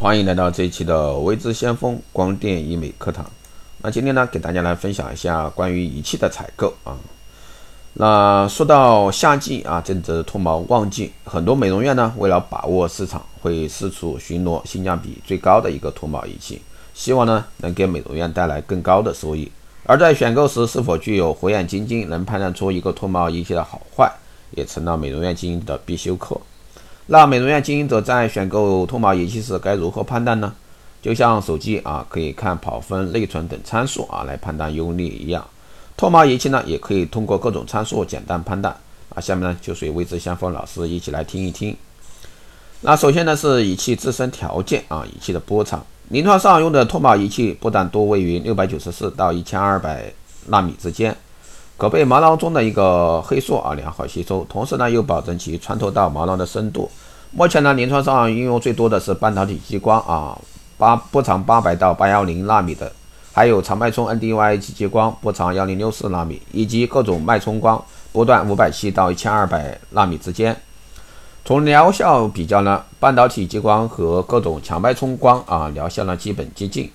欢迎来到这一期的微知先锋光电医美课堂。那今天呢，给大家来分享一下关于仪器的采购啊。那说到夏季啊，正值脱毛旺季，很多美容院呢，为了把握市场，会四处巡逻性价比最高的一个脱毛仪器，希望呢能给美容院带来更高的收益。而在选购时，是否具有火眼金睛，能判断出一个脱毛仪器的好坏，也成了美容院经营的必修课。那美容院经营者在选购脱毛仪器时该如何判断呢？就像手机啊，可以看跑分、内存等参数啊来判断优劣一样，脱毛仪器呢也可以通过各种参数简单判断。啊，下面呢就随未知先锋老师一起来听一听。那首先呢是仪器自身条件啊，仪器的波长。临床上用的脱毛仪器波段多位于六百九十四到一千二百纳米之间。可被毛囊中的一个黑素啊良好吸收，同时呢又保证其穿透到毛囊的深度。目前呢临床上应用最多的是半导体激光啊，八波长八百到八幺零纳米的，还有长脉冲 NDY 激光波长幺零六四纳米，以及各种脉冲光波段五百七到一千二百纳米之间。从疗效比较呢，半导体激光和各种强脉冲光啊疗效呢基本接近。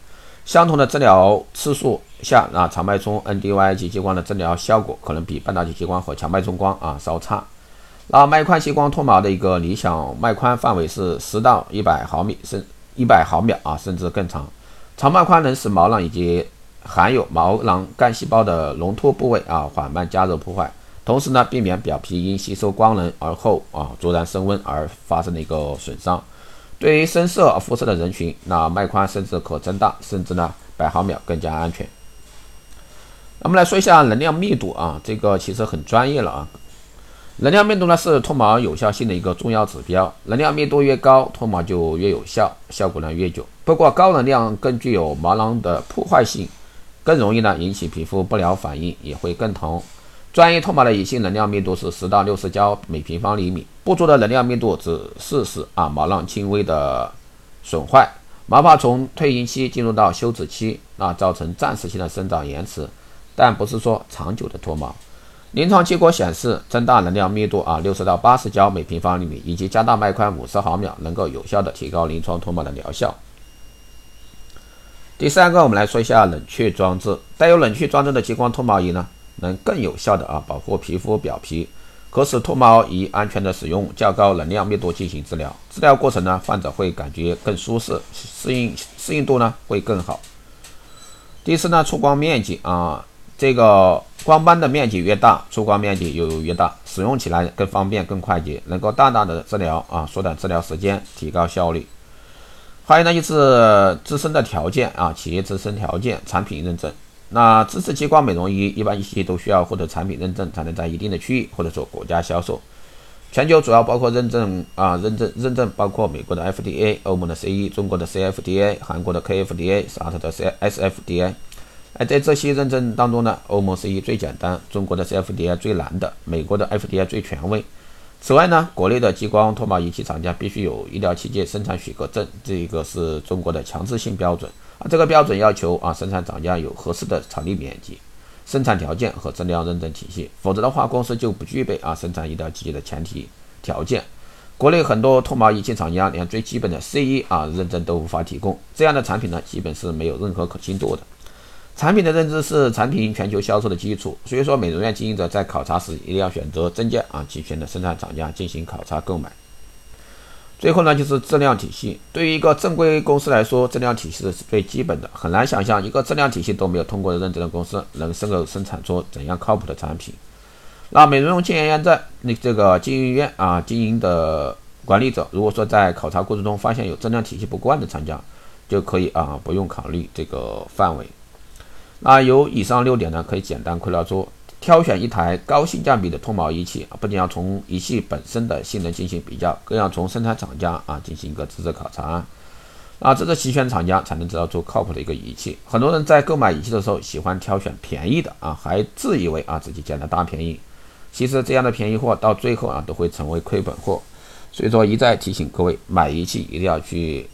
相同的治疗次数下，那长脉冲 NDY 及激光的治疗效果可能比半导体激光和强脉冲光啊稍差。那脉宽激光脱毛的一个理想脉宽范围是十到一百毫米，甚一百毫秒啊，甚至更长。长脉宽能使毛囊以及含有毛囊干细胞的隆脱部位啊缓慢加热破坏，同时呢避免表皮因吸收光能而后啊灼然升温而发生的一个损伤。对于深色肤色的人群，那脉宽甚至可增大，甚至呢百毫秒更加安全。那么来说一下能量密度啊，这个其实很专业了啊。能量密度呢是脱毛有效性的一个重要指标，能量密度越高，脱毛就越有效，效果呢越久。不过高能量更具有毛囊的破坏性，更容易呢引起皮肤不良反应，也会更疼。专业脱毛的仪器能量密度是十到六十焦每平方厘米，不足的能量密度只是使啊毛囊轻微的损坏，毛发从退行期进入到休止期，那造成暂时性的生长延迟，但不是说长久的脱毛。临床结果显示，增大能量密度啊六十到八十焦每平方厘米，以及加大脉宽五十毫秒，能够有效的提高临床脱毛的疗效。第三个，我们来说一下冷却装置，带有冷却装置的激光脱毛仪呢？能更有效的啊保护皮肤表皮，可使脱毛仪安全的使用较高能量密度进行治疗。治疗过程呢，患者会感觉更舒适，适应适应度呢会更好。第四呢，出光面积啊，这个光斑的面积越大，出光面积又越大，使用起来更方便、更快捷，能够大大的治疗啊，缩短治疗时间，提高效率。还有呢，就是自身的条件啊，企业自身条件、产品认证。那支持激光美容仪一般仪器都需要获得产品认证，才能在一定的区域或者说国家销售。全球主要包括认证啊，认证认证包括美国的 FDA、欧盟的 CE、中国的 CFDA、韩国的 KFDA、沙特的 SFDA。哎，在这些认证当中呢，欧盟 CE 最简单，中国的 CFDA 最难的，美国的 FDA 最权威。此外呢，国内的激光脱毛仪器厂家必须有医疗器械生产许可证，这个是中国的强制性标准。啊这个标准要求啊，生产厂家有合适的场地面积、生产条件和质量认证体系，否则的话，公司就不具备啊生产医疗器械的前提条件。国内很多脱毛仪器厂家连最基本的 CE 啊认证都无法提供，这样的产品呢，基本是没有任何可信度的。产品的认知是产品全球销售的基础，所以说美容院经营者在考察时一定要选择真件啊齐全的生产厂家进行考察购买。最后呢，就是质量体系。对于一个正规公司来说，质量体系是最基本的。很难想象一个质量体系都没有通过认证的公司，能生够生产出怎样靠谱的产品。那美容院经营院在那这个经营院啊，经营的管理者，如果说在考察过程中发现有质量体系不贯的厂家，就可以啊不用考虑这个范围。那有以上六点呢，可以简单归纳出。挑选一台高性价比的脱毛仪器啊，不仅要从仪器本身的性能进行比较，更要从生产厂家啊进行一个资质考察。啊，这个齐全厂家才能制造出靠谱的一个仪器。很多人在购买仪器的时候喜欢挑选便宜的啊，还自以为啊自己捡了大便宜。其实这样的便宜货到最后啊都会成为亏本货。所以说一再提醒各位，买仪器一定要去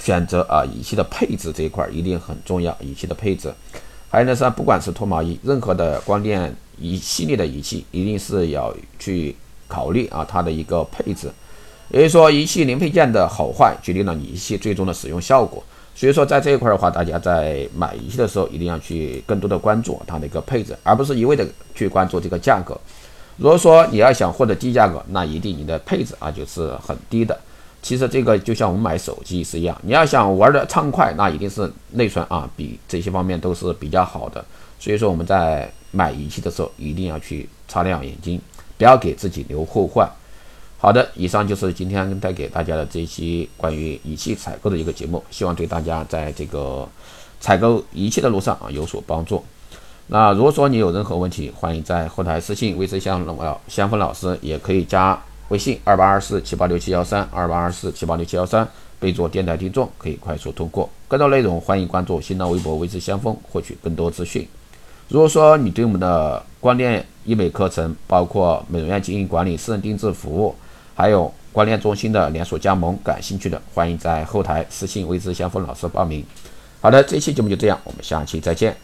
选择啊仪器的配置这一块一定很重要，仪器的配置。还有呢是，不管是脱毛仪，任何的光电一系列的仪器，一定是要去考虑啊它的一个配置。也就是说，仪器零配件的好坏决定了你仪器最终的使用效果。所以说，在这一块的话，大家在买仪器的时候，一定要去更多的关注它的一个配置，而不是一味的去关注这个价格。如果说你要想获得低价格，那一定你的配置啊就是很低的。其实这个就像我们买手机是一样，你要想玩的畅快，那一定是内存啊比这些方面都是比较好的。所以说我们在买仪器的时候，一定要去擦亮眼睛，不要给自己留后患。好的，以上就是今天带给大家的这一期关于仪器采购的一个节目，希望对大家在这个采购仪器的路上啊有所帮助。那如果说你有任何问题，欢迎在后台私信魏之香老香风老师，也可以加微信二八二四七八六七幺三二八二四七八六七幺三，备注电台听众，可以快速通过。更多内容欢迎关注新浪微博魏之香风，获取更多资讯。如果说你对我们的光电医美课程，包括美容院经营管理、私人定制服务，还有光电中心的连锁加盟，感兴趣的欢迎在后台私信未知相锋老师报名。好的，这期节目就这样，我们下期再见。